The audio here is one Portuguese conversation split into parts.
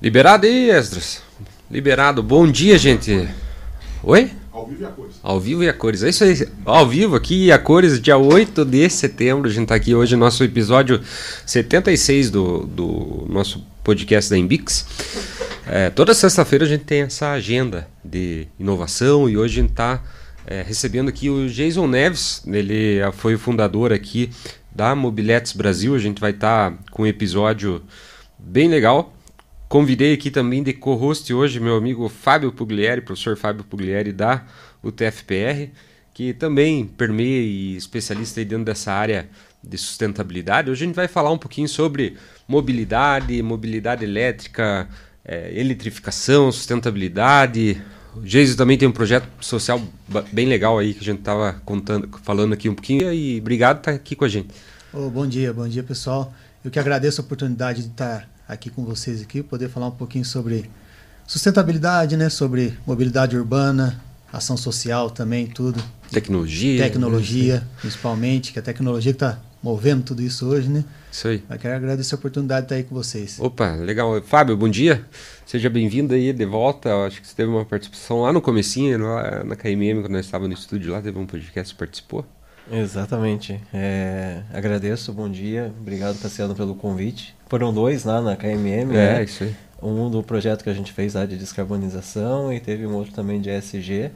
Liberado aí, Esdras. Liberado. Bom dia, gente. Oi? Ao vivo e a cores. Ao vivo e a cores. É isso aí. Ao vivo aqui e a cores, dia 8 de setembro. A gente tá aqui hoje, nosso episódio 76 do, do nosso podcast da Embix. É, toda sexta-feira a gente tem essa agenda de inovação e hoje a gente está é, recebendo aqui o Jason Neves. Ele foi o fundador aqui da Mobiletes Brasil. A gente vai estar tá com um episódio bem legal. Convidei aqui também de co-host hoje meu amigo Fábio Puglieri, professor Fábio Puglieri da UTFPR, que também permeia e especialista dentro dessa área de sustentabilidade. Hoje a gente vai falar um pouquinho sobre mobilidade, mobilidade elétrica, é, eletrificação, sustentabilidade. O Geiso também tem um projeto social bem legal aí que a gente estava contando, falando aqui um pouquinho. E obrigado por estar aqui com a gente. Oh, bom dia, bom dia pessoal. Eu que agradeço a oportunidade de estar aqui com vocês aqui, poder falar um pouquinho sobre sustentabilidade, né, sobre mobilidade urbana, ação social também, tudo. Tecnologia. Tecnologia, né? principalmente, que a tecnologia que está movendo tudo isso hoje, né? Isso aí. Eu quero agradecer a oportunidade de estar aí com vocês. Opa, legal. Fábio, bom dia. Seja bem-vindo aí de volta. Eu acho que você teve uma participação lá no comecinho, lá na KMM, quando nós estávamos no estúdio lá, teve um podcast, participou. Exatamente. É, agradeço, bom dia. Obrigado, Tassiano, pelo convite. Foram dois lá na KMM. É, né? isso aí. Um do projeto que a gente fez lá de descarbonização e teve um outro também de ESG.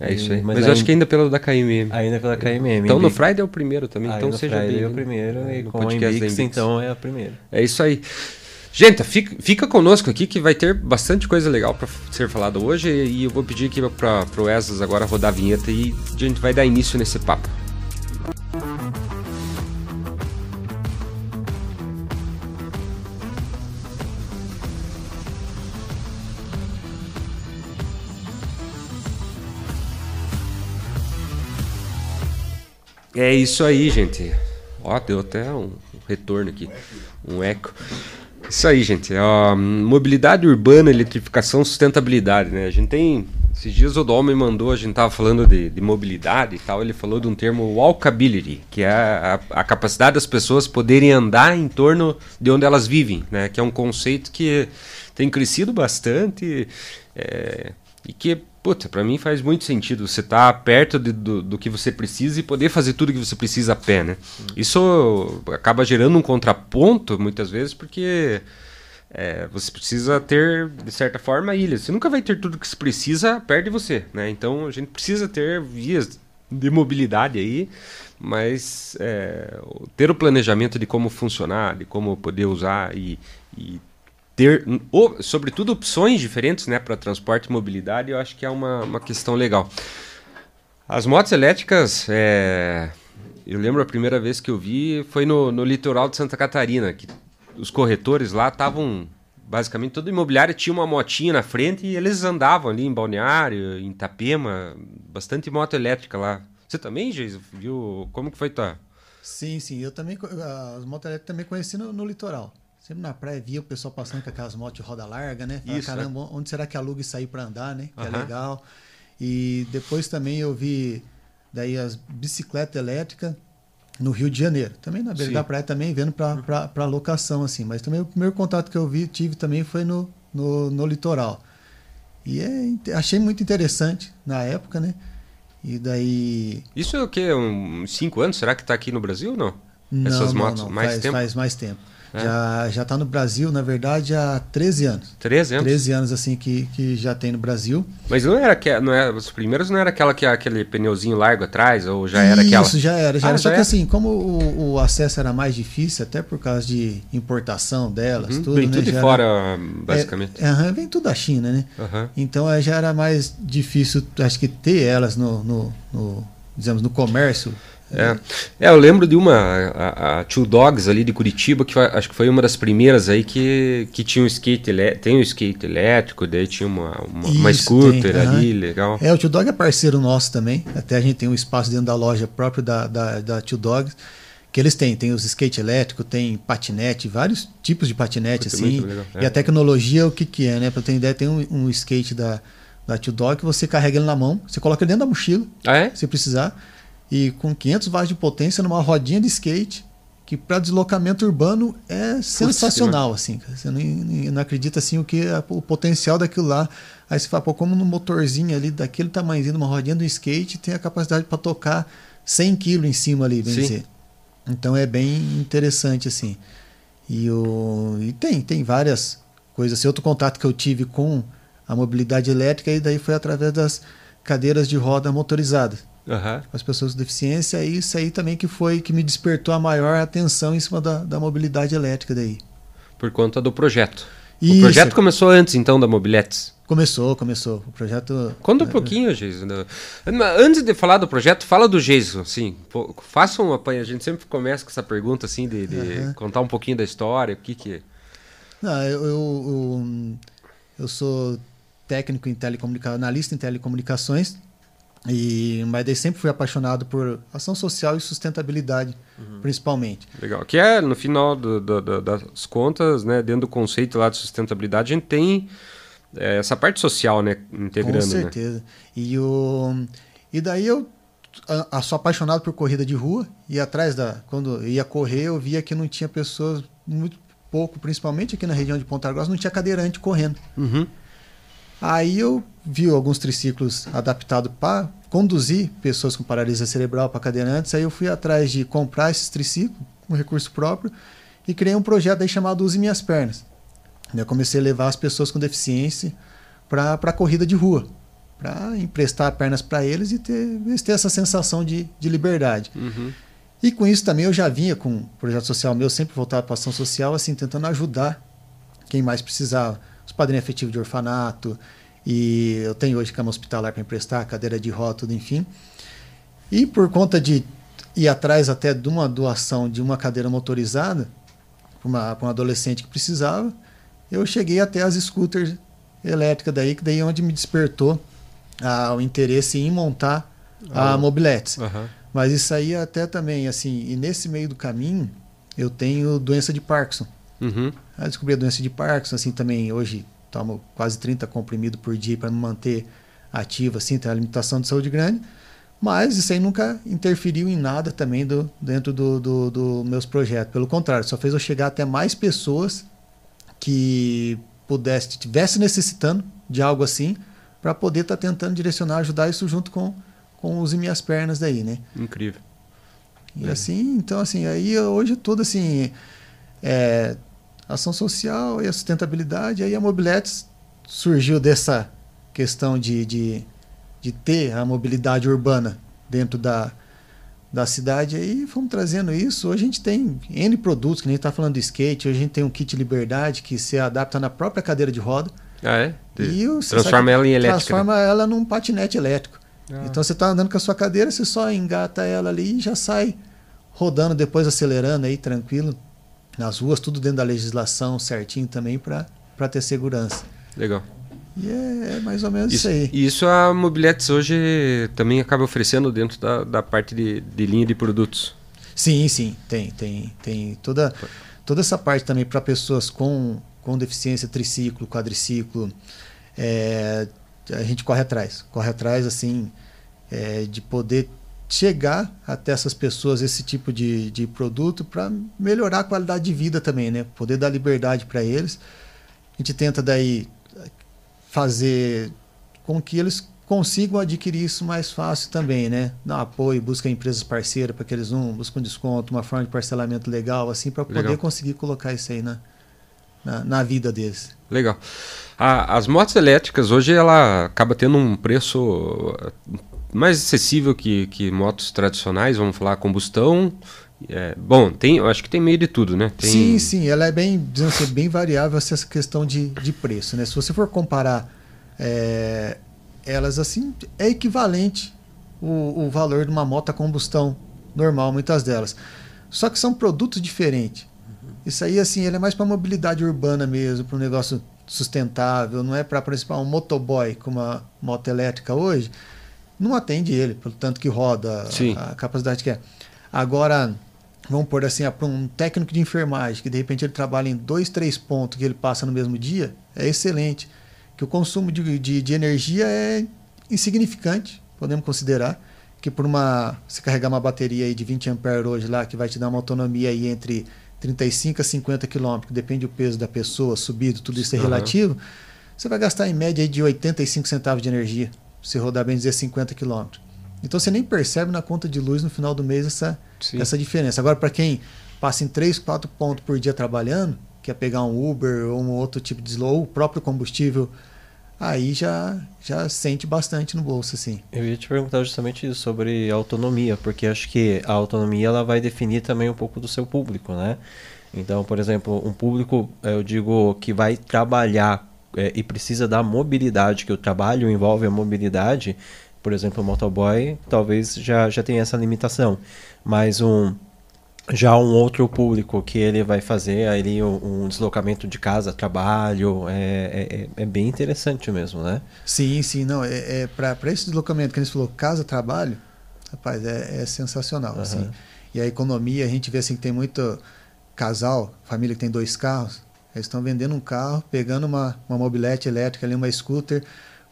É isso aí. Mas, Mas eu acho que ainda pelo da KMM. Ainda pela KMM. Então no Friday é o primeiro também. Aí então seja Friday bem. é o primeiro e com a Embix, então é a primeira. É isso aí. Gente, fica, fica conosco aqui que vai ter bastante coisa legal para ser falado hoje e eu vou pedir aqui para o Esas agora rodar a vinheta e a gente vai dar início nesse papo. É isso aí, gente. Ó, deu até um retorno aqui, um eco. Isso aí, gente. Ó, mobilidade urbana, eletrificação, sustentabilidade, né? A gente tem. Esses dias o Dom me mandou, a gente tava falando de, de, mobilidade e tal, ele falou de um termo walkability, que é a, a, capacidade das pessoas poderem andar em torno de onde elas vivem, né? Que é um conceito que tem crescido bastante é, e que puta, para mim faz muito sentido você estar tá perto de, do, do que você precisa e poder fazer tudo que você precisa a pé, né? Isso acaba gerando um contraponto muitas vezes porque é, você precisa ter, de certa forma, ilhas. Você nunca vai ter tudo que você precisa perto de você, né? Então a gente precisa ter vias de mobilidade aí, mas é, ter o planejamento de como funcionar, de como poder usar e, e ter, sobretudo, opções diferentes né, para transporte e mobilidade, eu acho que é uma, uma questão legal. As motos elétricas, é, eu lembro a primeira vez que eu vi foi no, no litoral de Santa Catarina, que os corretores lá estavam basicamente todo imobiliário tinha uma motinha na frente e eles andavam ali em Balneário, em Itapema, bastante moto elétrica lá. Você também, Geis, viu como que foi tua? Sim, sim, eu também as motos elétricas também conheci no, no litoral. Sempre na praia via o pessoal passando com aquelas motos de roda larga, né? Fala, Isso, caramba, é. onde será que aluga isso aí para andar, né? Que é legal. E depois também eu vi daí as bicicletas elétricas no Rio de Janeiro. Também na beira Sim. da praia também vendo para locação assim, mas também o primeiro contato que eu vi tive também foi no, no, no litoral. E é, achei muito interessante na época, né? E daí. Isso é o quê? Uns cinco anos? Será que está aqui no Brasil ou não? não Essas motos? Não, não. Mais faz, tempo? Faz mais tempo. É. Já, já tá no Brasil, na verdade, há 13 anos. 13 anos? 13 anos, assim, que, que já tem no Brasil. Mas não era que não era, os primeiros não era aquela que aquele pneuzinho largo atrás, ou já era aquela? Isso, já era. Já ah, era. Só que assim, como o, o, acesso era mais difícil, até por causa de importação delas, uhum. tudo. Vem né, tudo de fora, era, basicamente. É, é, vem tudo da China, né? Uhum. Então já era mais difícil, acho que, ter elas no, no, no digamos, no comércio é. é, eu lembro de uma, a, a Two Dogs ali de Curitiba, que foi, acho que foi uma das primeiras aí que, que tinha um skate, tem um skate elétrico, daí tinha uma, uma, Isso, uma scooter tem, ali, legal. É, o Two Dog é parceiro nosso também, até a gente tem um espaço dentro da loja próprio da, da, da Two Dogs, que eles têm, tem os skate elétrico, tem patinete, vários tipos de patinete, assim, é. e a tecnologia, o que que é, né, pra ter ideia, tem um, um skate da, da Two Dog que você carrega ele na mão, você coloca ele dentro da mochila, ah, é? se precisar, e com 500 watts de potência numa rodinha de skate que para deslocamento urbano é sensacional, assim. Você não, não, acredita assim o que o potencial daquilo lá. Aí você fala, pô, como no motorzinho ali daquele tamanhozinho, uma rodinha do skate, tem a capacidade para tocar 100 kg em cima ali, bem dizer. Então é bem interessante assim. E, o, e tem, tem várias coisas. Esse outro contato que eu tive com a mobilidade elétrica e daí foi através das cadeiras de roda motorizadas uhum. as pessoas com deficiência, e isso aí também que foi que me despertou a maior atenção em cima da, da mobilidade elétrica daí. Por conta do projeto. Isso. O projeto começou antes, então, da Mobiletes? Começou, começou. O projeto. Conta um é, pouquinho, Geiso. Antes de falar do projeto, fala do Geiso, assim. Faça um apanho. A gente sempre começa com essa pergunta, assim, de, de uhum. contar um pouquinho da história, o que que. É. Não, eu, eu, eu, eu sou técnico em telecomunicações, analista em telecomunicações. E, mas daí sempre fui apaixonado por ação social e sustentabilidade, uhum. principalmente. Legal. Que é, no final do, do, do, das contas, né, dentro do conceito lá de sustentabilidade, a gente tem é, essa parte social, né, integrando. Com né? certeza. Né? E, o, e daí eu a, a, sou apaixonado por corrida de rua e atrás da... Quando ia correr, eu via que não tinha pessoas, muito pouco, principalmente aqui na região de Ponta Grossa, não tinha cadeirante correndo. Uhum. Aí eu vi alguns triciclos adaptados para conduzir pessoas com paralisia cerebral para cadeirantes. Aí eu fui atrás de comprar esses triciclos com recurso próprio e criei um projeto aí chamado Use Minhas Pernas. Eu comecei a levar as pessoas com deficiência para a corrida de rua, para emprestar pernas para eles e ter, ter essa sensação de, de liberdade. Uhum. E com isso também eu já vinha com um projeto social meu, sempre voltado para ação social, assim, tentando ajudar quem mais precisava os padrinhos efetivos de orfanato, e eu tenho hoje cama hospitalar para emprestar, cadeira de roda, tudo, enfim. E por conta de ir atrás até de uma doação de uma cadeira motorizada para um adolescente que precisava, eu cheguei até as scooters elétricas daí, que daí é onde me despertou ah, o interesse em montar a mobiletes. Uhum. Mas isso aí até também, assim, e nesse meio do caminho, eu tenho doença de Parkinson. Uhum. Eu descobri a doença de Parkinson, assim, também hoje tomo quase 30 comprimidos por dia para me manter ativo, assim, tem uma limitação de saúde grande. Mas isso aí nunca interferiu em nada também do, dentro dos do, do meus projetos. Pelo contrário, só fez eu chegar até mais pessoas que pudesse, estivesse necessitando de algo assim, para poder estar tá tentando direcionar, ajudar isso junto com, com os minhas pernas daí, né? Incrível. E é. assim, então assim, aí hoje tudo assim, é, ação social e a sustentabilidade. Aí a Mobiletes surgiu dessa questão de, de, de ter a mobilidade urbana dentro da, da cidade. Aí fomos trazendo isso. Hoje a gente tem N produtos, que nem está falando do skate. Hoje a gente tem um kit liberdade que se adapta na própria cadeira de roda. Ah, é? E transforma ela em elétrica. Né? Transforma né? ela num patinete elétrico. Ah. Então você está andando com a sua cadeira, você só engata ela ali e já sai rodando, depois acelerando aí, tranquilo nas ruas, tudo dentro da legislação certinho também para ter segurança. Legal. E é, é mais ou menos isso, isso aí. E isso a Mobiletes hoje também acaba oferecendo dentro da, da parte de, de linha de produtos. Sim, sim, tem, tem, tem toda, toda essa parte também para pessoas com, com deficiência triciclo, quadriciclo. É, a gente corre atrás, corre atrás assim é, de poder chegar até essas pessoas esse tipo de, de produto para melhorar a qualidade de vida também, né? Poder dar liberdade para eles. A gente tenta daí fazer com que eles consigam adquirir isso mais fácil também, né? Dar apoio, busca empresas parceiras para que eles um buscam desconto, uma forma de parcelamento legal, assim, para poder conseguir colocar isso aí na, na, na vida deles. Legal. A, as motos elétricas hoje ela acaba tendo um preço mais acessível que, que motos tradicionais, vamos falar combustão. É, bom, tem, eu acho que tem meio de tudo, né? Tem... Sim, sim, ela é bem, assim, bem variável essa questão de, de preço, né? Se você for comparar é, elas assim, é equivalente o, o valor de uma moto a combustão normal, muitas delas. Só que são produtos diferentes. Isso aí, assim, ele é mais para mobilidade urbana mesmo, para um negócio sustentável, não é para, por exemplo, um motoboy com uma moto elétrica hoje não atende ele, pelo tanto que roda, a, a capacidade que é. Agora, vamos pôr assim, para um técnico de enfermagem, que de repente ele trabalha em dois, três pontos que ele passa no mesmo dia, é excelente. Que o consumo de, de, de energia é insignificante, podemos considerar. que por uma se carregar uma bateria aí de 20 ampere hoje lá que vai te dar uma autonomia aí entre 35 a 50 km, depende do peso da pessoa, subido, tudo isso é uhum. relativo, você vai gastar em média de 85 centavos de energia, se rodar bem dizer 50 km. Então você nem percebe na conta de luz no final do mês essa, essa diferença. Agora, para quem passa em 3, 4 pontos por dia trabalhando, quer pegar um Uber ou um outro tipo de slow, ou o próprio combustível, aí já, já sente bastante no bolso, assim. Eu ia te perguntar justamente isso, sobre autonomia, porque acho que a autonomia ela vai definir também um pouco do seu público, né? Então, por exemplo, um público, eu digo, que vai trabalhar é, e precisa da mobilidade, que o trabalho envolve a mobilidade, por exemplo, o motoboy talvez já, já tenha essa limitação. Mas um já um outro público que ele vai fazer ali um, um deslocamento de casa, trabalho, é, é, é, é, bem interessante mesmo, né? Sim, sim, não, é, é para esse deslocamento que a gente falou, casa, trabalho, rapaz, é, é sensacional, uhum. assim. E a economia, a gente vê assim que tem muito casal, família que tem dois carros, eles estão vendendo um carro, pegando uma, uma mobilete elétrica ali, uma scooter,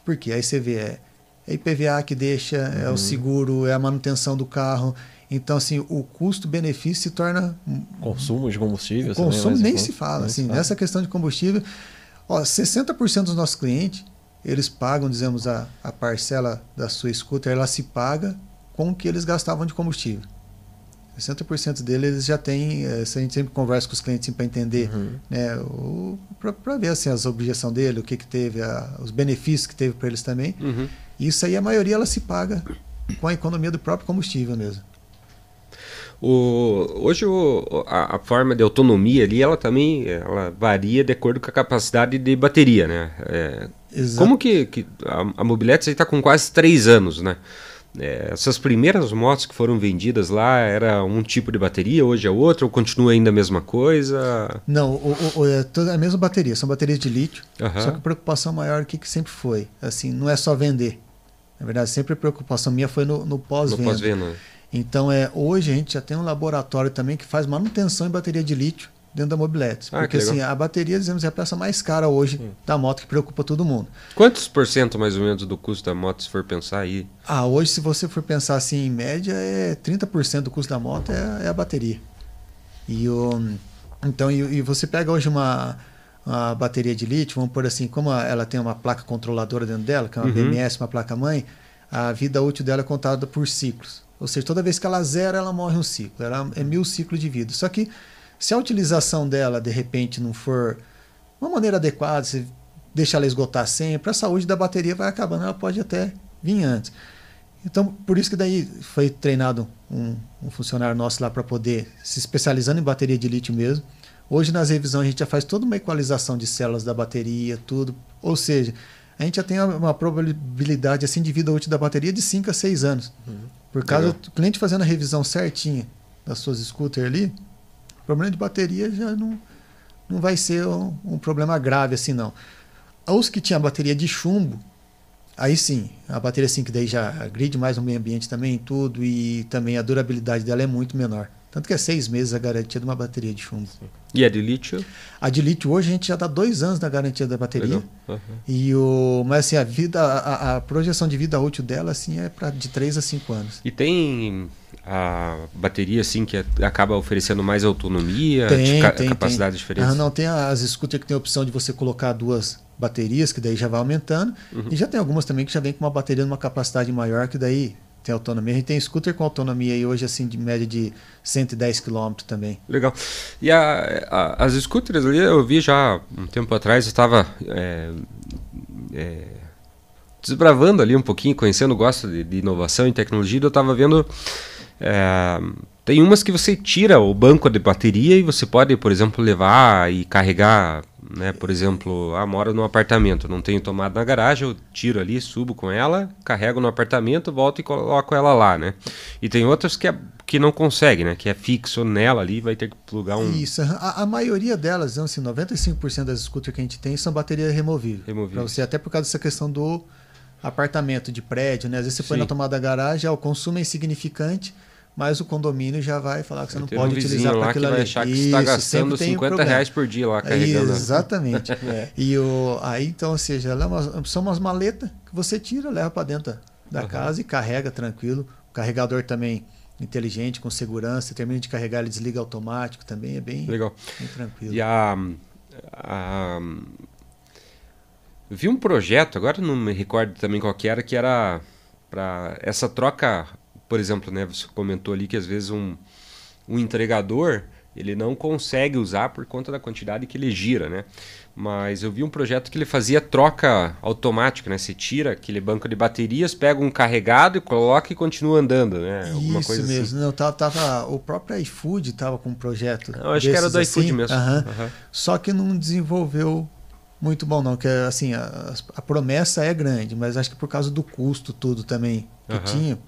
porque aí você vê, é, é IPVA que deixa, uhum. é o uhum. seguro, é a manutenção do carro. Então, assim, o custo-benefício se torna. Consumo de combustível, consumo nem se fala. Assim, fala. Nessa questão de combustível, ó, 60% dos nossos clientes, eles pagam, dizemos, a, a parcela da sua scooter, ela se paga com o que eles gastavam de combustível. 60% deles eles já têm, eh, a gente sempre conversa com os clientes assim, para entender, uhum. né, para ver assim, as objeções dele, o que, que teve, a, os benefícios que teve para eles também. Uhum. Isso aí a maioria ela se paga com a economia do próprio combustível mesmo. O, hoje o, a, a, forma de autonomia ali, ela também ela varia de acordo com a capacidade de bateria, né? É, como que, que a, a Mobiletes está com quase três anos, né? É, essas primeiras motos que foram vendidas lá era um tipo de bateria, hoje é outra, ou continua ainda a mesma coisa? Não, o, o, é toda a mesma bateria, são baterias de lítio. Uhum. Só que a preocupação maior que, que sempre foi, assim, não é só vender. Na verdade, sempre a preocupação minha foi no, no pós-venda. Pós então, é, hoje a gente já tem um laboratório também que faz manutenção em bateria de lítio dentro da Mobiletes. Ah, porque assim, a bateria, dizemos, é a peça mais cara hoje hum. da moto que preocupa todo mundo. Quantos por cento mais ou menos do custo da moto, se for pensar aí? Ah, hoje, se você for pensar assim, em média, é 30% do custo da moto é, é, a bateria. E o, então, e, e você pega hoje uma, uma bateria de lítio, vamos por assim, como ela tem uma placa controladora dentro dela, que é uma uhum. BMS, uma placa mãe, a vida útil dela é contada por ciclos. Ou seja, toda vez que ela zera, ela morre um ciclo. Ela é mil ciclos de vida. Só que se a utilização dela, de repente, não for uma maneira adequada, você deixa ela esgotar sempre, a saúde da bateria vai acabando, ela pode até vir antes. Então, por isso que daí foi treinado um, um funcionário nosso lá para poder se especializando em bateria de lítio mesmo. Hoje nas revisões a gente já faz toda uma equalização de células da bateria, tudo. Ou seja, a gente já tem uma probabilidade assim de vida útil da bateria de 5 a 6 anos. Uhum. Por causa do cliente fazendo a revisão certinha das suas scooters ali, problema de bateria já não, não vai ser um, um problema grave assim não. Os que tinham bateria de chumbo, aí sim, a bateria assim que daí já agride mais o meio ambiente também tudo e também a durabilidade dela é muito menor. Tanto que é seis meses a garantia de uma bateria de chumbo. E a de lítio? A de lítio hoje a gente já dá dois anos da garantia da bateria. Uhum. E o, mas assim, a, vida, a, a, projeção de vida útil dela assim, é pra, de três a cinco anos. E tem a bateria assim que acaba oferecendo mais autonomia, tem, ca tem, capacidade tem. diferente? Ah, não, tem as scooters que tem a opção de você colocar duas baterias, que daí já vai aumentando. Uhum. E já tem algumas também que já vem com uma bateria numa capacidade maior, que daí tem autonomia. A gente tem scooter com autonomia aí hoje, assim, de média de 110 km também. Legal. E a, a, as scooters ali, eu vi já um tempo atrás, eu estava é, é, desbravando ali um pouquinho, conhecendo, gosto de, de inovação e tecnologia, eu estava vendo. É, tem umas que você tira o banco de bateria e você pode, por exemplo, levar e carregar né? Por exemplo, ah, moro num apartamento, não tenho tomada na garagem, eu tiro ali, subo com ela, carrego no apartamento, volto e coloco ela lá, né? E tem outras que, é, que não consegue, né? Que é fixo nela ali, vai ter que plugar um... Isso, a, a maioria delas, assim, 95% das scooters que a gente tem são baterias removíveis. Removível. Para você, até por causa dessa questão do apartamento, de prédio, né? Às vezes você põe na tomada da garagem, ah, o consumo é insignificante, mas o condomínio já vai falar que você não pode um utilizar para aquilo que vai achar que você está gastando 50 reais por dia lá carregando. Exatamente. é. E o, aí, então, ou seja, é uma, são umas maletas que você tira, leva para dentro da uhum. casa e carrega tranquilo. carregador também inteligente, com segurança. Termina de carregar, ele desliga automático também. É bem, Legal. bem tranquilo. E a, a, vi um projeto, agora não me recordo também qual que era, que era para essa troca, por exemplo, né, você comentou ali que às vezes um, um entregador ele não consegue usar por conta da quantidade que ele gira, né? Mas eu vi um projeto que ele fazia troca automática, né? Você tira aquele banco de baterias, pega um carregado e coloca e continua andando, né? Alguma Isso coisa mesmo. Assim. Não, tava, tava, o próprio iFood estava com um projeto. Eu acho que era do assim, iFood mesmo. Uh -huh. Uh -huh. Só que não desenvolveu muito bom não, que assim, a, a, promessa é grande, mas acho que por causa do custo tudo também que uh -huh. tinha,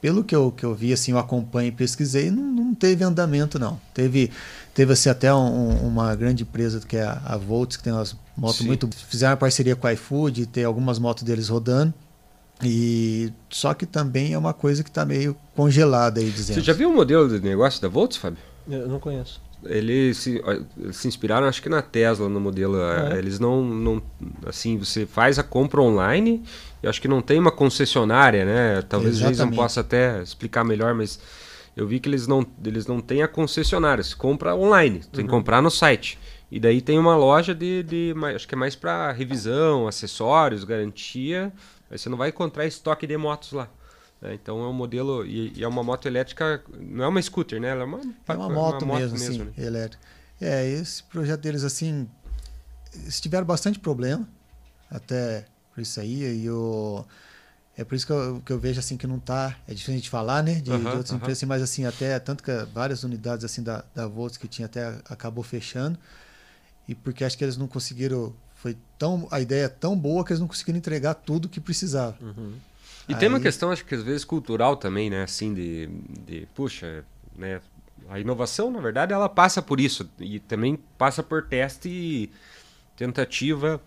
pelo que eu, que eu vi, assim, eu acompanhei e pesquisei, não, não teve andamento, não. Teve, teve assim, até um, uma grande empresa que é a, Volts, que tem umas motos Sim. muito. Fizeram uma parceria com a iFood, tem algumas motos deles rodando. E só que também é uma coisa que está meio congelada aí, dizendo. Você já viu o modelo de negócio da Volts, Fábio? Eu não conheço. Eles se, se inspiraram, acho que na Tesla, no modelo. É. Eles não, não. Assim, você faz a compra online eu acho que não tem uma concessionária, né? Talvez Exatamente. o Jason possa até explicar melhor, mas eu vi que eles não, eles não têm a concessionária. Você compra online, tem que uhum. comprar no site. E daí tem uma loja de, de acho que é mais para revisão, acessórios, garantia. Aí você não vai encontrar estoque de motos lá. Né? Então é um modelo e, e, é uma moto elétrica, não é uma scooter, né? Ela é uma, é uma, moto, uma moto mesmo, mesmo sim, né? elétrica. É esse projeto deles assim, eles tiveram bastante problema até por isso aí. E eu, é por isso que eu, que eu vejo assim que não tá. É difícil a gente falar, né? De, de outras empresas, assim, mas assim, até tanto que várias unidades assim da, da Volts que tinha até acabou fechando. E porque acho que eles não conseguiram. Foi tão. A ideia é tão boa que eles não conseguiram entregar tudo que precisava. Uhum. E Aí... tem uma questão, acho que às vezes cultural também, né? Assim, de, de puxa, né? A inovação, na verdade, ela passa por isso. E também passa por teste e tentativa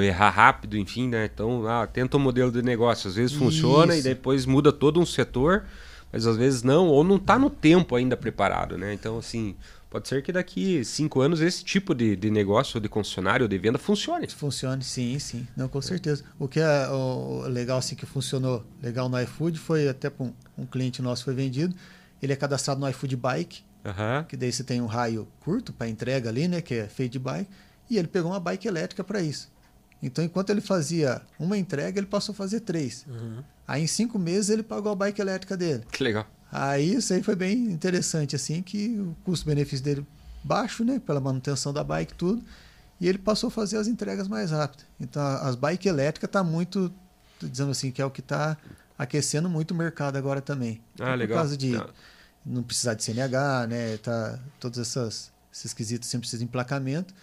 errar rápido, enfim, né? Então, ah, tenta um modelo de negócio, às vezes funciona Isso. e depois muda todo um setor, mas às vezes não, ou não está no tempo ainda preparado, né? Então, assim, pode ser que daqui cinco anos esse tipo de, de negócio, de concessionário, de venda funcione. Funcione, sim, sim, não, com certeza. O que é o legal, assim, que funcionou legal no iFood foi até para um, um, cliente nosso foi vendido, ele é cadastrado no iFood Bike, uhum. que daí você tem um raio curto para entrega ali, né, que é feito de bike, e ele pegou uma bike elétrica para isso. Então, enquanto ele fazia uma entrega, ele passou a fazer três. Uhum. Aí, em cinco meses, ele pagou a bike elétrica dele. Que legal. Aí, isso aí foi bem interessante, assim, que o custo-benefício dele baixo, né? Pela manutenção da bike tudo. E ele passou a fazer as entregas mais rápido. Então, as bike elétricas tá muito, dizendo assim, que é o que está aquecendo muito o mercado agora também. Ah, então, legal. Por causa de não precisar de CNH, né? Tá, todos essas, esses quesitos sem precisar de emplacamento.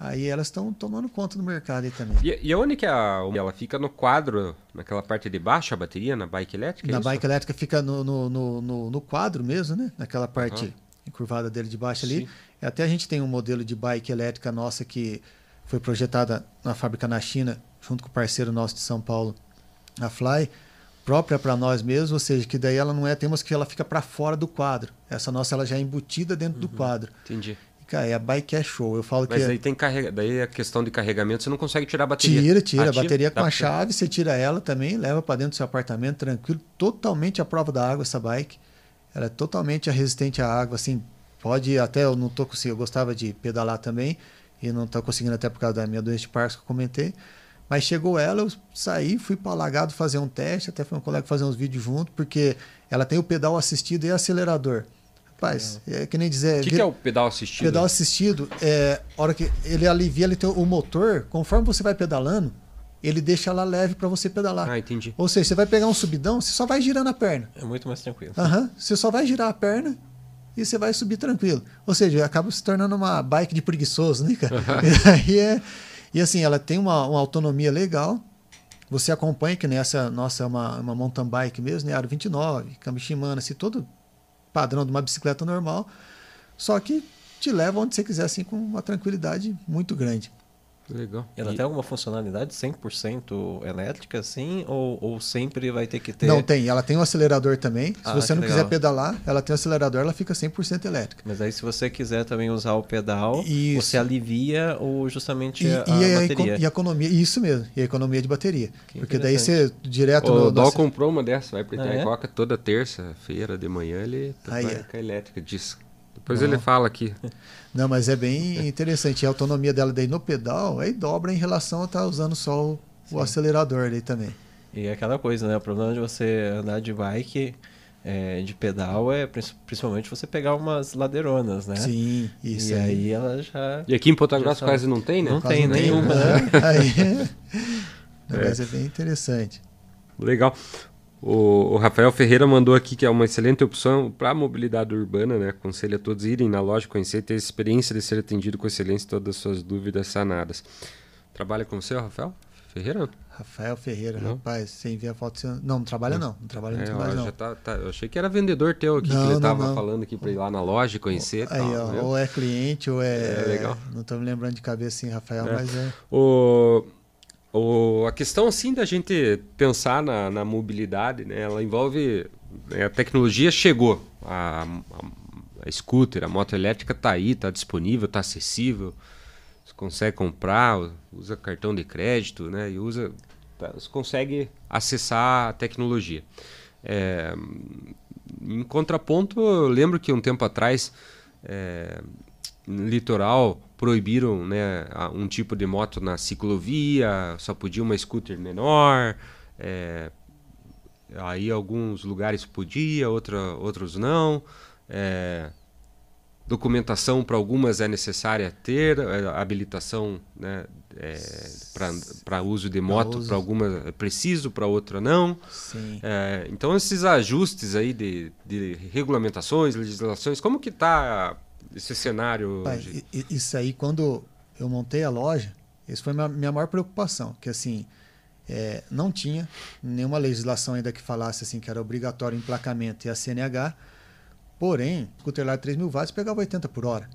Aí elas estão tomando conta do mercado aí também. E, e onde que a, ela fica no quadro, naquela parte de baixo, a bateria, na bike elétrica? É na bike elétrica fica no, no, no, no, quadro mesmo, né? Naquela parte uhum. encurvada dele de baixo Sim. ali. Até a gente tem um modelo de bike elétrica nossa que foi projetada na fábrica na China, junto com o parceiro nosso de São Paulo, a Fly, própria para nós mesmos, ou seja, que daí ela não é, temos que ela fica para fora do quadro. Essa nossa ela já é embutida dentro uhum. do quadro. Entendi. Cara, a bike é show. Eu falo Mas que. Mas tem carrega... daí a questão de carregamento, você não consegue tirar a bateria. Tira, tira. a bateria com a chave, você tira ela também, leva para dentro do seu apartamento tranquilo. Totalmente à prova da água essa bike. Ela é totalmente resistente à água, assim. Pode até, eu não tô conseguindo, eu gostava de pedalar também, e não tô conseguindo até por causa da minha doença de Parkinson que eu comentei. Mas chegou ela, eu saí, fui para o Alagado fazer um teste, até foi um colega fazer uns vídeos junto, porque ela tem o pedal assistido e acelerador. Rapaz, é que nem dizer. O que, que, é o pedal assistido? Pedal assistido é hora que ele alivia ele tem o motor, conforme você vai pedalando, ele deixa ela leve para você pedalar. Ah, entendi. Ou seja, você vai pegar um subidão, você só vai girando a perna. É muito mais tranquilo. Uhum, você só vai girar a perna e você vai subir tranquilo. Ou seja, acaba se tornando uma bike de preguiçoso, né, cara? E, é, e assim, ela tem uma, uma autonomia legal. Você acompanha, que nessa nossa é uma, uma mountain bike mesmo, né? Aro 29, câmbio Shimano, assim, todo padrão de uma bicicleta normal, só que te leva onde você quiser, assim, com uma tranquilidade muito grande. Legal. Ela e... tem alguma funcionalidade 100% elétrica, assim? Ou, ou sempre vai ter que ter. Não tem. Ela tem um acelerador também. Se ah, você não legal. quiser pedalar, ela tem um acelerador, ela fica 100% elétrica. Mas aí, se você quiser também usar o pedal, isso. você alivia ou justamente e, a, e a bateria. E a economia, isso mesmo. E a economia de bateria. Que Porque daí você direto. O no, Dó comprou uma dessa, vai para Itacoca ah, é? toda terça-feira de manhã, ele aí, vai é. elétrica. Depois ele fala aqui. Não, mas é bem interessante. A autonomia dela daí no pedal aí dobra em relação a estar tá usando só o, o acelerador ali também. E é aquela coisa, né? O problema de você andar de bike é, de pedal é principalmente você pegar umas ladeironas, né? Sim, isso. E aí, aí ela já. E aqui em Ponta Grossa quase não tem, né? Não quase tem nenhuma. Né? aí, mas é. é bem interessante. Legal. O, o, Rafael Ferreira mandou aqui que é uma excelente opção para a mobilidade urbana, né? Aconselho a todos irem na loja, conhecer, ter a experiência de ser atendido com excelência todas as suas dúvidas sanadas. Trabalha com você, Rafael Ferreira? Rafael Ferreira, não? rapaz, sem ver a foto. Não, não trabalha não, não trabalha é, mais não. Tá, tá, eu achei que era vendedor teu aqui, não, que ele estava falando aqui para ir lá na loja conhecer. Aí, tal, ó, ou é cliente ou é. É legal. Não estou me lembrando de cabeça assim, Rafael, é. mas é. O o, a questão assim da gente pensar na, na mobilidade, né, ela envolve né, a tecnologia chegou, a, a, a scooter, a moto elétrica está aí, está disponível, está acessível, você consegue comprar, usa cartão de crédito, né, e usa, tá, você consegue acessar a tecnologia. É, em contraponto, eu lembro que um tempo atrás, é, no litoral proibiram né, um tipo de moto na ciclovia, só podia uma scooter menor. É, aí alguns lugares podia, outra, outros não. É, documentação para algumas é necessária ter, é, habilitação né, é, para uso de moto para algumas é preciso, para outra não. É, então esses ajustes aí de, de regulamentações, legislações, como que está esse cenário? Pai, isso aí, quando eu montei a loja, isso foi a minha maior preocupação, que assim, é, não tinha nenhuma legislação ainda que falasse assim que era obrigatório o emplacamento e a CNH, porém, o scooter lá de 3 mil watts pegava 80 por hora.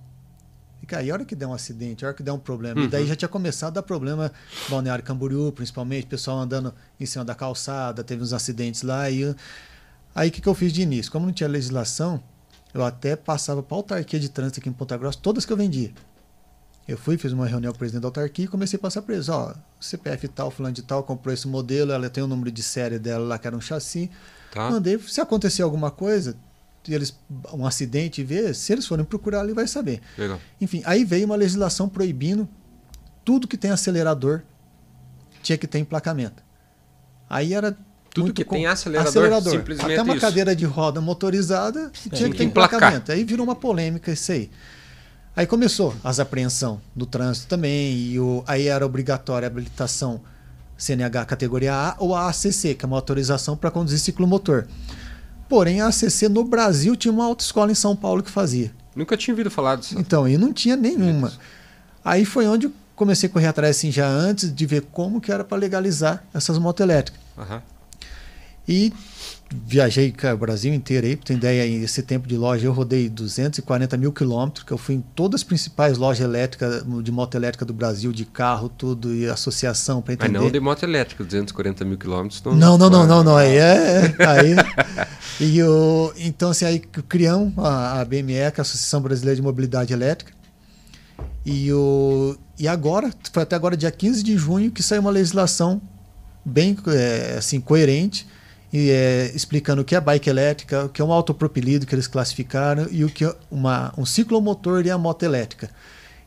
E aí, a hora que der um acidente, a hora que der um problema, uhum. e daí uhum. já tinha começado a dar problema Balneário Camboriú, principalmente, pessoal andando em cima da calçada, teve uns acidentes lá. E aí, o que, que eu fiz de início? Como não tinha legislação, eu até passava para a autarquia de trânsito aqui em Ponta Grossa, todas que eu vendia. Eu fui, fiz uma reunião com o presidente da autarquia e comecei a passar para eles. Ó, CPF tal, fulano de tal, comprou esse modelo, ela tem o número de série dela lá, que era um chassi. Tá. Mandei, se acontecer alguma coisa, eles um acidente, ver, se eles forem procurar, ele vai saber. Legal. Enfim, aí veio uma legislação proibindo tudo que tem acelerador tinha que ter emplacamento. Aí era tudo que tem acelerador, acelerador. simplesmente Até uma isso. cadeira de roda motorizada tinha que ter emplacamento. Aí virou uma polêmica isso aí. Aí começou as apreensão no trânsito também, e o, aí era obrigatória a habilitação CNH categoria A ou a ACC, que é uma autorização para conduzir ciclomotor. Porém, a ACC no Brasil tinha uma autoescola em São Paulo que fazia. Nunca tinha ouvido falar disso. Então, e não tinha nenhuma. Aí foi onde eu comecei a correr atrás assim, já antes de ver como que era para legalizar essas motos elétricas. Uhum. E viajei o Brasil inteiro aí, para ter ideia, esse tempo de loja eu rodei 240 mil quilômetros, que eu fui em todas as principais lojas elétricas, de moto elétrica do Brasil, de carro, tudo, e associação para entender. Mas não de moto elétrica, 240 mil quilômetros. Não, não, não, não, não, não, aí é... Aí, e o, então, assim, aí criamos a, a BME, que é a Associação Brasileira de Mobilidade Elétrica, e, o, e agora, foi até agora dia 15 de junho, que saiu uma legislação bem é, assim, coerente, e, é, explicando o que é bike elétrica, o que é um autopropelido que eles classificaram e o que é uma, um ciclomotor e a moto elétrica.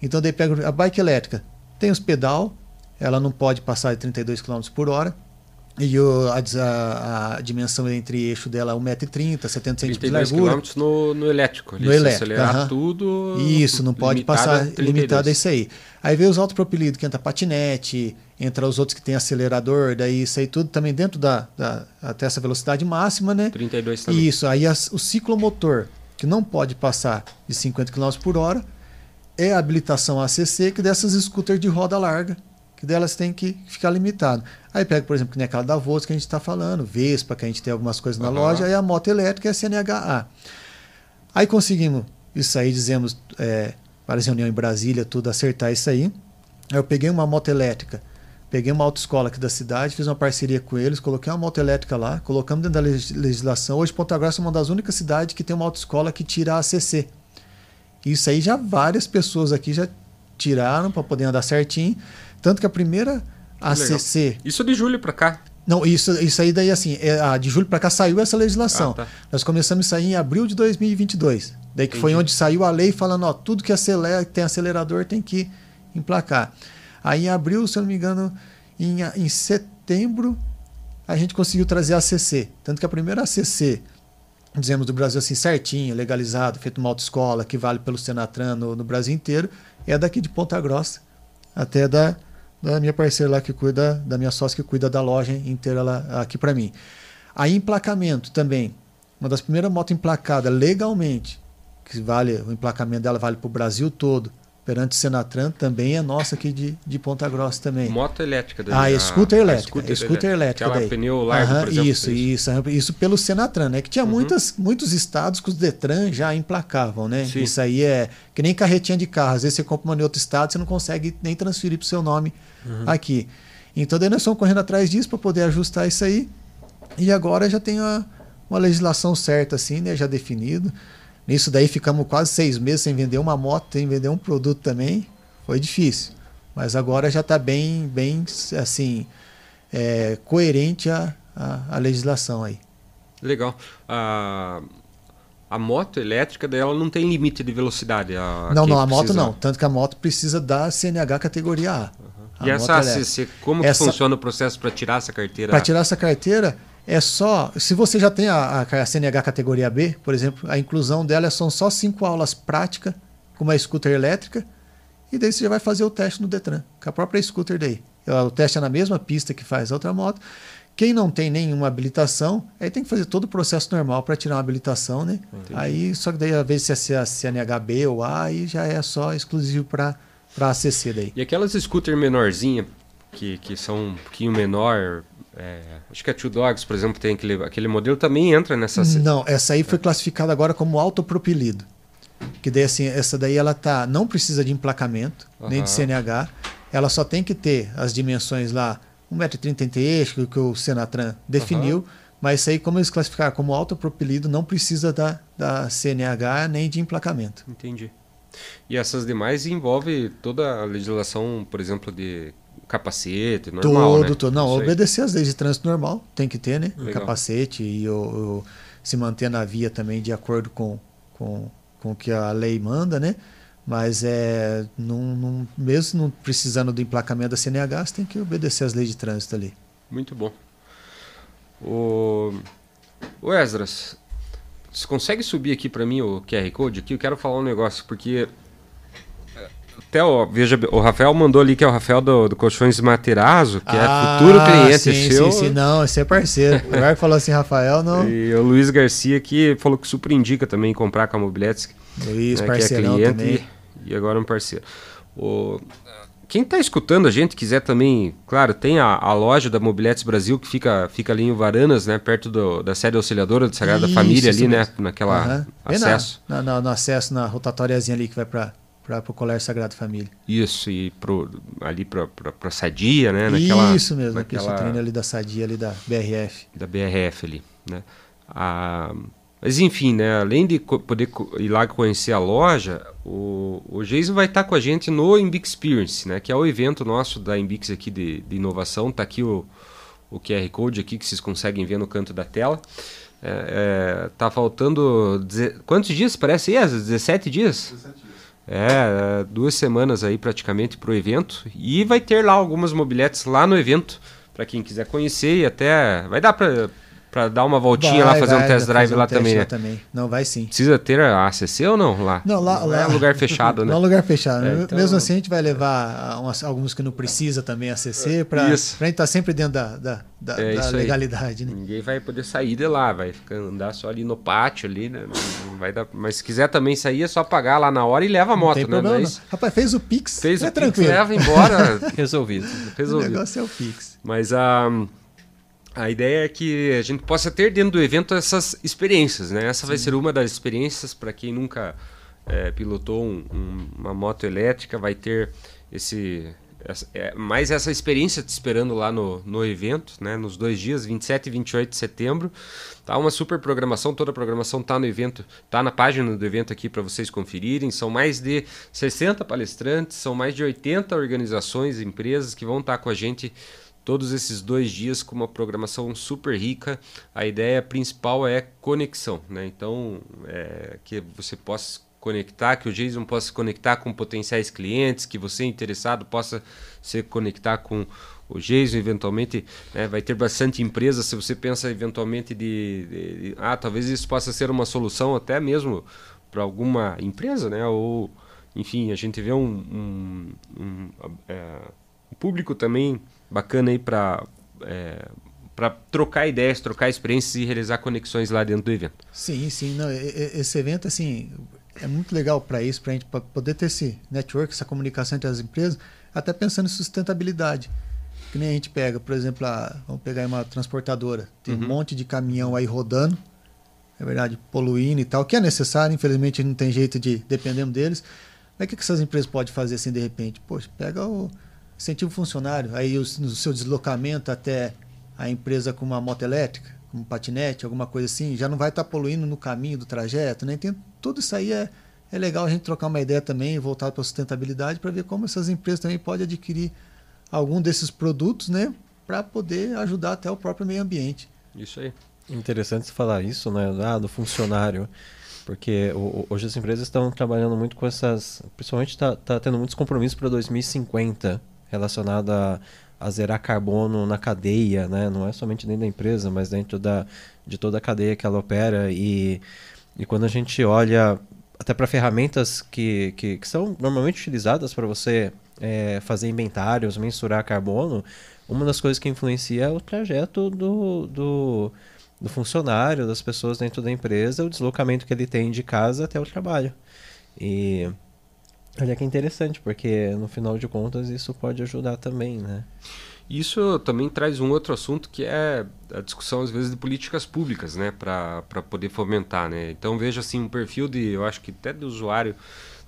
Então daí pega a bike elétrica, tem os pedal, ela não pode passar de 32 km por hora. E o, a, a, dimensão entre eixo dela é 1,30m, 70 cm de largura. km no, no elétrico. No elétrico. acelerar uh -huh. tudo. Isso, não pode passar limitado a isso aí. Aí vem os autopropelidos, que entra patinete, entra os outros que tem acelerador, daí isso aí tudo também dentro da, da até essa velocidade máxima, né? 32 também. Isso, aí as, o ciclomotor, que não pode passar de 50 km por hora, é a habilitação ACC, que dessas scooters de roda larga, que delas tem que ficar limitado. Aí pega, por exemplo, que nem aquela da Volkswagen que a gente está falando, Vespa, que a gente tem algumas coisas na uhum. loja, aí a moto elétrica é a CNHA. Aí conseguimos isso aí, dizemos, é, para a reunião em Brasília, tudo acertar isso aí. Aí eu peguei uma moto elétrica, peguei uma autoescola aqui da cidade, fiz uma parceria com eles, coloquei uma moto elétrica lá, colocamos dentro da legislação. Hoje Ponta Grossa é uma das únicas cidades que tem uma autoescola que tira a ACC. Isso aí já várias pessoas aqui já tiraram para poder andar certinho. Tanto que a primeira ACC. Isso de julho para cá. Não, isso, isso aí daí assim, é, a de julho para cá saiu essa legislação. Ah, tá. Nós começamos a sair em abril de 2022. Daí que Entendi. foi onde saiu a lei falando, ó, tudo que acelera, que tem acelerador tem que emplacar. Aí em abril, se eu não me engano, em, em setembro, a gente conseguiu trazer a ACC. Tanto que a primeira ACC, dizemos do Brasil assim, certinho, legalizado, feito uma autoescola, que vale pelo Senatran no, no Brasil inteiro, é daqui de Ponta Grossa, até da, da minha parceira lá que cuida, da minha sócia que cuida da loja inteira lá, aqui para mim. Aí emplacamento também. Uma das primeiras motos emplacadas legalmente, que vale, o emplacamento dela vale para o Brasil todo, perante o Senatran, também é nossa aqui de, de Ponta Grossa também. Moto elétrica daí. Ah, scooter elétrica. scooter, scooter elétrica. Aquela daí. pneu largo, por exemplo. Isso, isso, isso pelo Senatran, né? Que tinha uhum. muitas, muitos estados que os Detran já emplacavam, né? Sim. Isso aí é que nem carretinha de carro. Às vezes você compra uma em outro estado, você não consegue nem transferir para o seu nome uhum. aqui. Então daí nós estamos correndo atrás disso para poder ajustar isso aí. E agora já tem uma, uma legislação certa, assim, né? Já definido. Nisso daí ficamos quase seis meses sem vender uma moto, sem vender um produto também. Foi difícil. Mas agora já está bem, bem assim, é, coerente a, a, a, legislação aí. Legal. A, a moto elétrica dela não tem limite de velocidade. A, não, não, a moto não. Tanto que a moto precisa da CNH categoria A. Uhum. E essa como essa, que funciona o processo para tirar essa carteira? Para tirar essa carteira, é só. Se você já tem a, a, CNH categoria B, por exemplo, a inclusão dela são só cinco aulas práticas com uma scooter elétrica. E daí você já vai fazer o teste no Detran, com a própria scooter daí. O teste é na mesma pista que faz a outra moto. Quem não tem nenhuma habilitação, aí tem que fazer todo o processo normal para tirar uma habilitação, né? Entendi. Aí, só que daí, às vezes, se é a CNHB ou A, aí já é só exclusivo para ACC daí. E aquelas scooter menorzinha, que, que são um pouquinho menor, é, acho que a Two Dogs, por exemplo, tem aquele, aquele modelo também entra nessa. Não, essa aí foi classificada agora como autopropelido. Que daí assim, essa daí ela tá, não precisa de emplacamento, uhum. nem de CNH. Ela só tem que ter as dimensões lá, 1,30m eixo, que o Senatran definiu. Uhum. Mas isso aí, como eles classificaram como autopropelido, não precisa da, da CNH nem de emplacamento. Entendi. E essas demais envolve toda a legislação, por exemplo, de capacete, normal, todo, né? Todo, não, Isso obedecer as leis de trânsito normal, tem que ter, né? Legal. Capacete e o, o, se manter na via também de acordo com, com, com o que a lei manda, né? Mas é, não, não, mesmo não precisando do emplacamento da CNH, você tem que obedecer as leis de trânsito ali. Muito bom. O, o Esdras, você consegue subir aqui para mim o QR Code aqui? Eu quero falar um negócio, porque até o, veja, o Rafael mandou ali que é o Rafael do, do Colchões Materazzo, que é ah, é futuro cliente sim, seu. Sim, sim, não, esse é parceiro. Agora falou assim, Rafael, não. E o Luiz Garcia que falou que super indica também comprar com a Mobiletes. Luiz, né, parceirão que é cliente e, e, agora um parceiro. O, quem está escutando a gente quiser também, claro, tem a, a, loja da Mobiletes Brasil que fica, fica ali em Varanas, né, perto do, da sede auxiliadora de Sagrada isso, Família ali, né, naquela uhum. acesso. Na, na, no acesso na rotatóriazinha ali que vai para para o Colégio Sagrado Família. Isso, e pro, ali para a Sadia, né? Naquela, Isso mesmo, naquela treino ali da Sadia, ali da BRF. Da BRF ali, né? Ah, mas enfim, né? Além de poder ir lá conhecer a loja, o, o Jason vai estar com a gente no Imbix Experience, né? Que é o evento nosso da Imbix aqui de, de inovação. Tá aqui o, o QR Code aqui que vocês conseguem ver no canto da tela. É, é, tá faltando... Quantos dias parece? É, 17 dias? 17 dias. É, duas semanas aí praticamente para o evento. E vai ter lá algumas mobiletes lá no evento, para quem quiser conhecer e até. Vai dar para para dar uma voltinha vai, lá, fazer vai, um test drive um lá também, né? também. Não, vai sim. Precisa ter a ACC ou não lá? Não, lá, não lá é lugar fechado, né? Não é lugar fechado. É, então... Mesmo assim, a gente vai levar umas, alguns que não precisa também ACC para a gente estar tá sempre dentro da, da, da, é da legalidade, né? Ninguém vai poder sair de lá, vai ficar, andar só ali no pátio ali, né? Não vai dar, mas se quiser também sair, é só pagar lá na hora e leva a moto, não né? Problema, mas... Rapaz, fez o Pix. Fez é o tranquilo. Pix, leva embora. Resolvido. Resolvido. O negócio é o Pix. Mas a. Um, a ideia é que a gente possa ter dentro do evento essas experiências, né? Essa Sim. vai ser uma das experiências para quem nunca é, pilotou um, um, uma moto elétrica, vai ter esse é, mais essa experiência te esperando lá no, no evento, né? Nos dois dias, 27 e 28 de setembro. Tá uma super programação, toda a programação tá no evento, tá na página do evento aqui para vocês conferirem. São mais de 60 palestrantes, são mais de 80 organizações, empresas que vão estar tá com a gente todos esses dois dias com uma programação super rica. A ideia principal é conexão, né? Então, é, que você possa conectar, que o Jason possa se conectar com potenciais clientes, que você interessado possa se conectar com o Jason eventualmente né, vai ter bastante empresa se você pensa eventualmente de, de, de, ah talvez isso possa ser uma solução até mesmo para alguma empresa né ou enfim a gente vê um, um, um, é, um público também bacana aí para é, para trocar ideias, trocar experiências e realizar conexões lá dentro do evento. Sim, sim, não, esse evento assim é muito legal para isso, para a gente poder ter esse network, essa comunicação entre as empresas, até pensando em sustentabilidade. Que nem a gente pega, por exemplo, a, vamos pegar uma transportadora, tem uhum. um monte de caminhão aí rodando, é verdade, poluindo e tal, que é necessário, infelizmente não tem jeito de, dependendo deles. Mas o que, que essas empresas podem fazer assim de repente? Poxa, pega o incentivo funcionário, aí o, no seu deslocamento até a empresa com uma moto elétrica, com um patinete, alguma coisa assim, já não vai estar tá poluindo no caminho do trajeto, né? Tem, tudo isso aí é, é legal a gente trocar uma ideia também, voltar para a sustentabilidade, para ver como essas empresas também podem adquirir algum desses produtos, né, para poder ajudar até o próprio meio ambiente. Isso aí. Interessante você falar isso, né, ah, do funcionário, porque hoje as empresas estão trabalhando muito com essas, principalmente está tá tendo muitos compromissos para 2050 relacionado a, a zerar carbono na cadeia, né, não é somente dentro da empresa, mas dentro da, de toda a cadeia que ela opera e, e quando a gente olha até para ferramentas que, que, que, são normalmente utilizadas para você é, fazer inventários, mensurar carbono, uma das coisas que influencia é o trajeto do, do, do, funcionário, das pessoas dentro da empresa, o deslocamento que ele tem de casa até o trabalho. E olha que interessante, porque no final de contas isso pode ajudar também, né? Isso também traz um outro assunto que é a discussão às vezes de políticas públicas, né, para poder fomentar, né. Então veja assim um perfil de, eu acho que até do usuário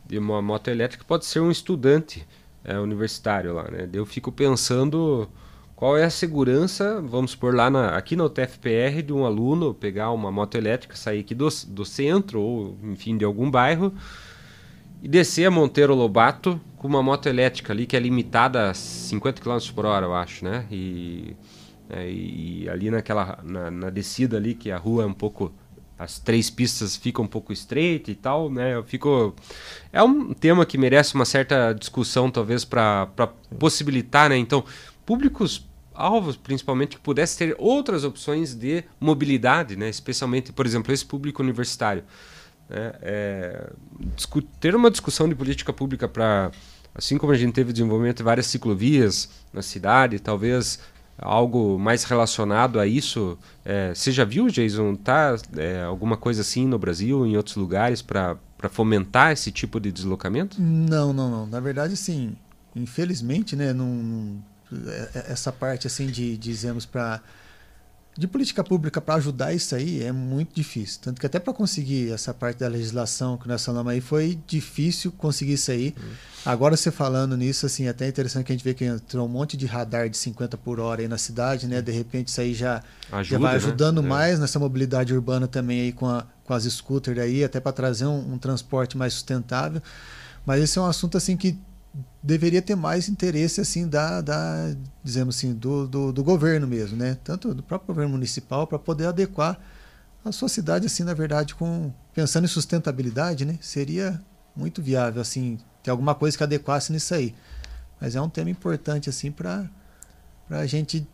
de uma moto elétrica pode ser um estudante é, universitário lá, né. Eu fico pensando qual é a segurança, vamos por lá na, aqui no TFPR de um aluno pegar uma moto elétrica, sair aqui do, do centro ou enfim de algum bairro e descer a Monteiro Lobato com uma moto elétrica ali que é limitada a 50 km por hora, eu acho, né? E, é, e ali naquela na, na, descida ali que a rua é um pouco as três pistas ficam um pouco estreitas e tal, né? Eu fico é um tema que merece uma certa discussão talvez para possibilitar, né? Então, públicos alvos, principalmente, que pudesse ter outras opções de mobilidade, né? Especialmente, por exemplo, esse público universitário. Né? É, ter uma discussão de política pública para, assim como a gente teve desenvolvimento de várias ciclovias na cidade, talvez algo mais relacionado a isso. É, você já viu, Jason, tá é, alguma coisa assim no Brasil, em outros lugares, para fomentar esse tipo de deslocamento? Não, não, não. Na verdade, sim. Infelizmente, né, não, é, é, essa parte assim de dizemos para de política pública para ajudar isso aí é muito difícil. Tanto que até para conseguir essa parte da legislação que nós falamos aí foi difícil conseguir isso aí. Uhum. Agora você falando nisso, assim, até é interessante que a gente vê que entrou um monte de radar de 50 por hora aí na cidade, né? De repente isso aí já, Ajuda, já vai né? ajudando né? mais nessa mobilidade urbana também aí com, a, com as scooters aí, até para trazer um, um transporte mais sustentável. Mas esse é um assunto assim que deveria ter mais interesse assim da, da dizemos assim do, do, do, governo mesmo né? Tanto do próprio governo municipal para poder adequar a sua cidade assim na verdade com pensando em sustentabilidade né? Seria muito viável assim ter alguma coisa que adequasse nisso aí. Mas é um tema importante assim para para a gente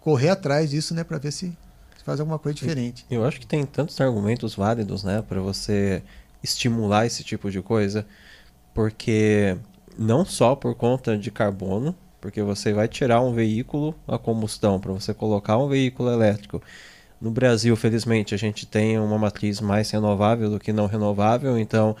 correr atrás disso né? Para ver se, se faz alguma coisa diferente. Eu acho que tem tantos argumentos válidos né? Para você estimular esse tipo de coisa porque não só por conta de carbono, porque você vai tirar um veículo a combustão para você colocar um veículo elétrico. No Brasil, felizmente, a gente tem uma matriz mais renovável do que não renovável, então,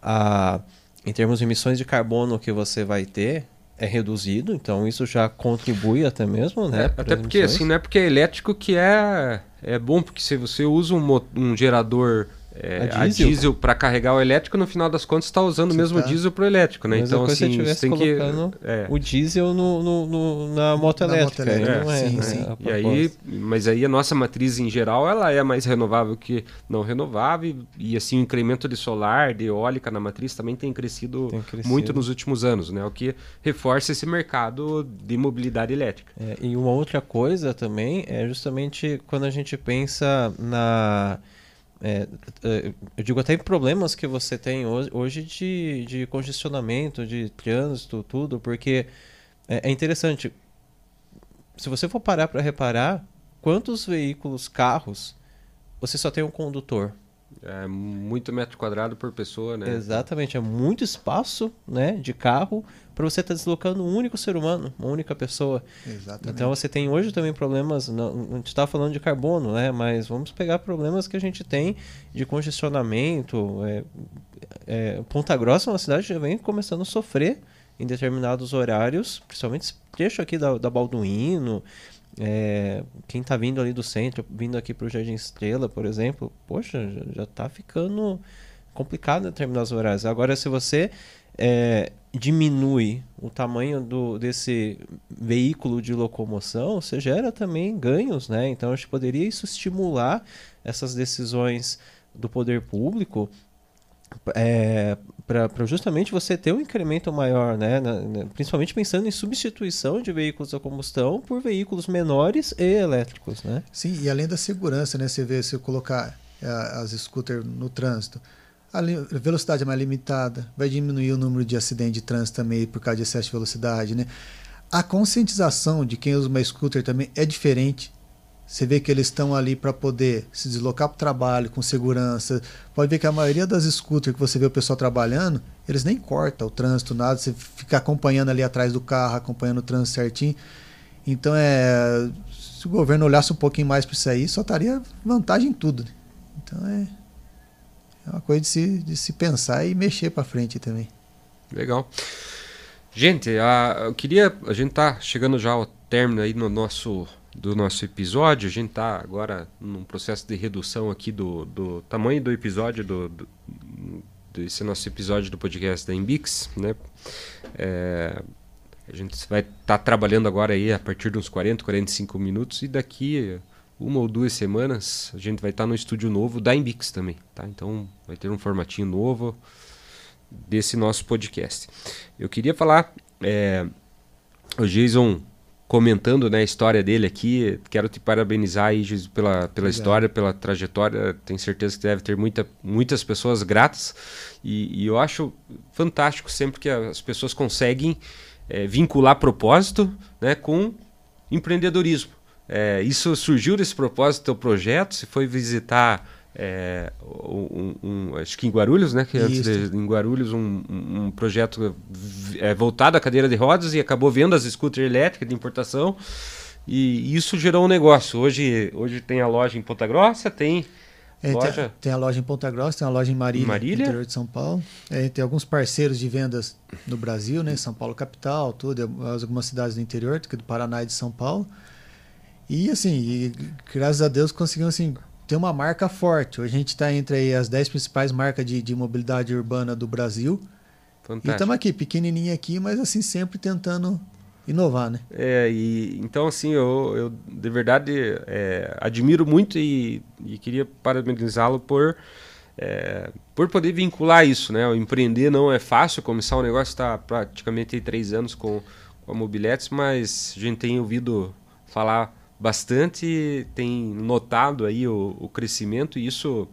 a, em termos de emissões de carbono que você vai ter, é reduzido, então isso já contribui até mesmo, né? É, até porque assim, não é porque é elétrico que é, é bom, porque se você usa um, um gerador é, a diesel, diesel para carregar o elétrico, no final das contas está usando o mesmo tá. diesel para o elétrico, né? então assim, você tem que é. o diesel no, no, no, na moto na elétrica, moto elétrica. É, sim, né? sim. E aí, mas aí a nossa matriz em geral ela é mais renovável que não renovável e assim o incremento de solar, de eólica na matriz também tem crescido, tem crescido. muito nos últimos anos, né? O que reforça esse mercado de mobilidade elétrica. É, e uma outra coisa também é justamente quando a gente pensa na é, é, eu digo até em problemas que você tem hoje, hoje de, de congestionamento, de trânsito, tudo, porque é, é interessante. Se você for parar para reparar, quantos veículos, carros, você só tem um condutor? É muito metro quadrado por pessoa, né? Exatamente, é muito espaço, né, de carro para você estar tá deslocando um único ser humano, uma única pessoa. Exatamente. Então você tem hoje também problemas, não, a gente está falando de carbono, né, mas vamos pegar problemas que a gente tem de congestionamento. É, é, Ponta Grossa é uma cidade que já vem começando a sofrer em determinados horários, principalmente esse trecho aqui da, da Balduino, é, quem está vindo ali do centro, vindo aqui para o Jardim Estrela, por exemplo, poxa, já está ficando complicado em determinados horários. Agora, se você é, diminui o tamanho do, desse veículo de locomoção, você gera também ganhos, né? Então, acho que poderia isso estimular essas decisões do poder público é, para justamente você ter um incremento maior, né? Na, na, principalmente pensando em substituição de veículos a combustão por veículos menores e elétricos, né? Sim, e além da segurança, né? Você vê se colocar é, as scooters no trânsito, a velocidade é mais limitada, vai diminuir o número de acidentes de trânsito também por causa de excesso de velocidade, né? A conscientização de quem usa uma scooter também é diferente você vê que eles estão ali para poder se deslocar para o trabalho com segurança. Pode ver que a maioria das scooters que você vê o pessoal trabalhando, eles nem cortam o trânsito, nada. Você fica acompanhando ali atrás do carro, acompanhando o trânsito certinho. Então, é, se o governo olhasse um pouquinho mais para isso aí, só estaria vantagem em tudo. Né? Então, é, é uma coisa de se, de se pensar e mexer para frente também. Legal. Gente, a, eu queria. A gente tá chegando já ao término aí no nosso do nosso episódio. A gente está agora num processo de redução aqui do, do tamanho do episódio, do, do, desse nosso episódio do podcast da Embix. Né? É, a gente vai estar tá trabalhando agora aí a partir de uns 40, 45 minutos e daqui uma ou duas semanas a gente vai estar tá no estúdio novo da Embix também. Tá? Então vai ter um formatinho novo desse nosso podcast. Eu queria falar, é, o Jason comentando né, a história dele aqui. Quero te parabenizar aí, Jesus, pela, pela história, pela trajetória. Tenho certeza que deve ter muita, muitas pessoas gratas. E, e eu acho fantástico sempre que as pessoas conseguem é, vincular propósito né, com empreendedorismo. É, isso surgiu desse propósito do teu projeto? Você foi visitar é, um, um, acho que em Guarulhos, né? Que antes de, em Guarulhos um, um projeto é, voltado à cadeira de rodas e acabou vendo as scooters elétricas de importação e isso gerou um negócio. Hoje, hoje tem a loja em Ponta Grossa, tem é, loja... Tem, tem, a loja em Ponta Grossa, tem a loja em Marília, Marília? interior de São Paulo. É, tem alguns parceiros de vendas no Brasil, né? São Paulo capital, tudo, algumas cidades do interior, do Paraná e de São Paulo. E assim, e, graças a Deus conseguimos assim tem uma marca forte. A gente está entre as 10 principais marcas de, de mobilidade urbana do Brasil. Fantástico. E estamos aqui, pequenininho aqui, mas assim, sempre tentando inovar, né? É, e então assim, eu, eu de verdade é, admiro muito e, e queria parabenizá-lo por, é, por poder vincular isso, né? O empreender não é fácil, começar um negócio está praticamente três anos com, com a Mobiletes, mas a gente tem ouvido falar bastante, tem notado aí o, o crescimento e isso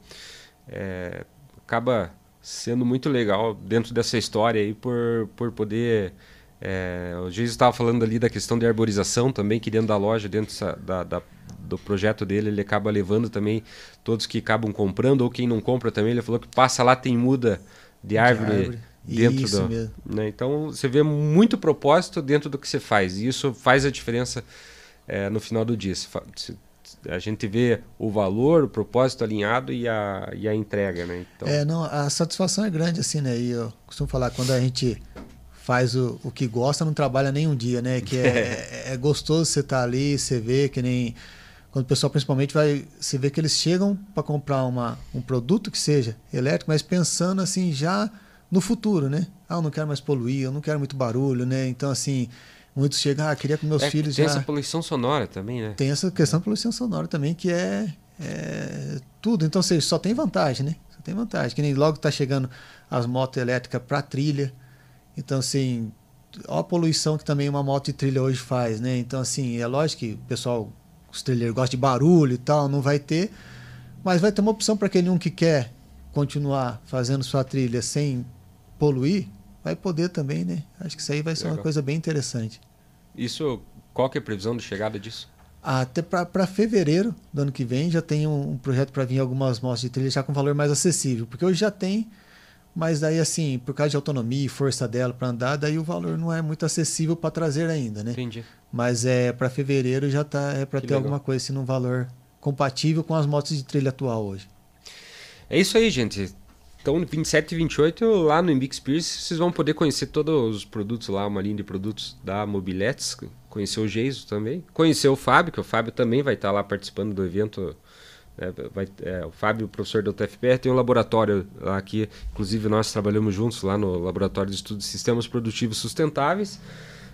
é, acaba sendo muito legal dentro dessa história aí por, por poder é, o Jesus estava falando ali da questão de arborização também, que dentro da loja, dentro da, da, do projeto dele, ele acaba levando também todos que acabam comprando, ou quem não compra também, ele falou que passa lá, tem muda de árvore, de árvore. dentro isso do. Mesmo. Né? Então você vê muito propósito dentro do que você faz, e isso faz a diferença é, no final do dia. A gente vê o valor, o propósito alinhado e a, e a entrega, né? Então... É, não, a satisfação é grande, assim, né? E eu costumo falar, quando a gente faz o, o que gosta, não trabalha nem um dia, né? Que é, é, é gostoso você estar tá ali, você vê que nem quando o pessoal principalmente vai, você vê que eles chegam para comprar uma, um produto que seja elétrico, mas pensando assim já no futuro, né? Ah, eu não quero mais poluir, eu não quero muito barulho, né? Então assim, muitos chegam, ah, queria que meus é, filhos tem já essa poluição sonora também, né? Tem essa questão da poluição sonora também que é, é tudo. Então, você só tem vantagem, né? Só tem vantagem. Que nem logo está chegando as motos elétricas para trilha. Então, assim, olha a poluição que também uma moto de trilha hoje faz, né? Então, assim, é lógico que o pessoal os trilheiros gostam de barulho e tal, não vai ter, mas vai ter uma opção para aquele um que quer continuar fazendo sua trilha sem poluir, vai poder também, né? Acho que isso aí vai ser Legal. uma coisa bem interessante. Isso, qual que é a previsão de chegada disso? Até para fevereiro do ano que vem já tem um, um projeto para vir algumas motos de trilha já com valor mais acessível, porque hoje já tem, mas daí assim, por causa de autonomia e força dela para andar, daí o valor não é muito acessível para trazer ainda, né? Entendi. Mas é para fevereiro já tá é para ter legal. alguma coisa assim num valor compatível com as motos de trilha atual hoje. É isso aí, gente. Então, 27 e 28, lá no Imbix Pierce, vocês vão poder conhecer todos os produtos lá, uma linha de produtos da Mobiletes, conhecer o Geiso também, conhecer o Fábio, que o Fábio também vai estar lá participando do evento. É, vai, é, o Fábio, professor da UTFPR, tem um laboratório lá aqui, inclusive nós trabalhamos juntos lá no Laboratório de Estudos de Sistemas Produtivos Sustentáveis.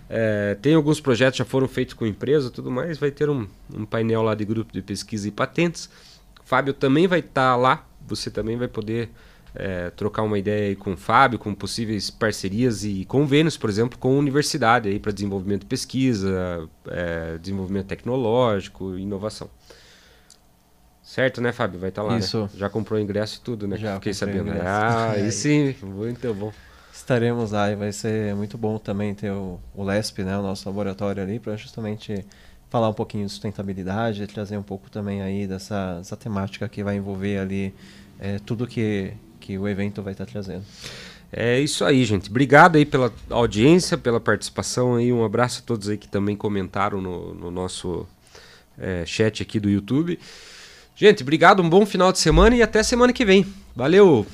É, tem alguns projetos já foram feitos com empresa tudo mais. Vai ter um, um, painel lá de grupo de pesquisa e patentes. Fábio também vai estar lá. Você também vai poder é, trocar uma ideia com o Fábio, com possíveis parcerias e convênios, por exemplo, com a universidade para desenvolvimento de pesquisa, é, desenvolvimento tecnológico, inovação. Certo, né, Fábio? Vai estar tá lá. Né? Isso. Né? Já comprou ingresso e tudo, né? Já. Fiquei sabendo. Ah, aí sim, muito bom. Estaremos lá e vai ser muito bom também ter o, o LESP, né, o nosso laboratório ali, para justamente falar um pouquinho de sustentabilidade, trazer um pouco também aí dessa, dessa temática que vai envolver ali é, tudo que, que o evento vai estar trazendo. É isso aí, gente. Obrigado aí pela audiência, pela participação aí. Um abraço a todos aí que também comentaram no, no nosso é, chat aqui do YouTube. Gente, obrigado, um bom final de semana e até semana que vem. Valeu!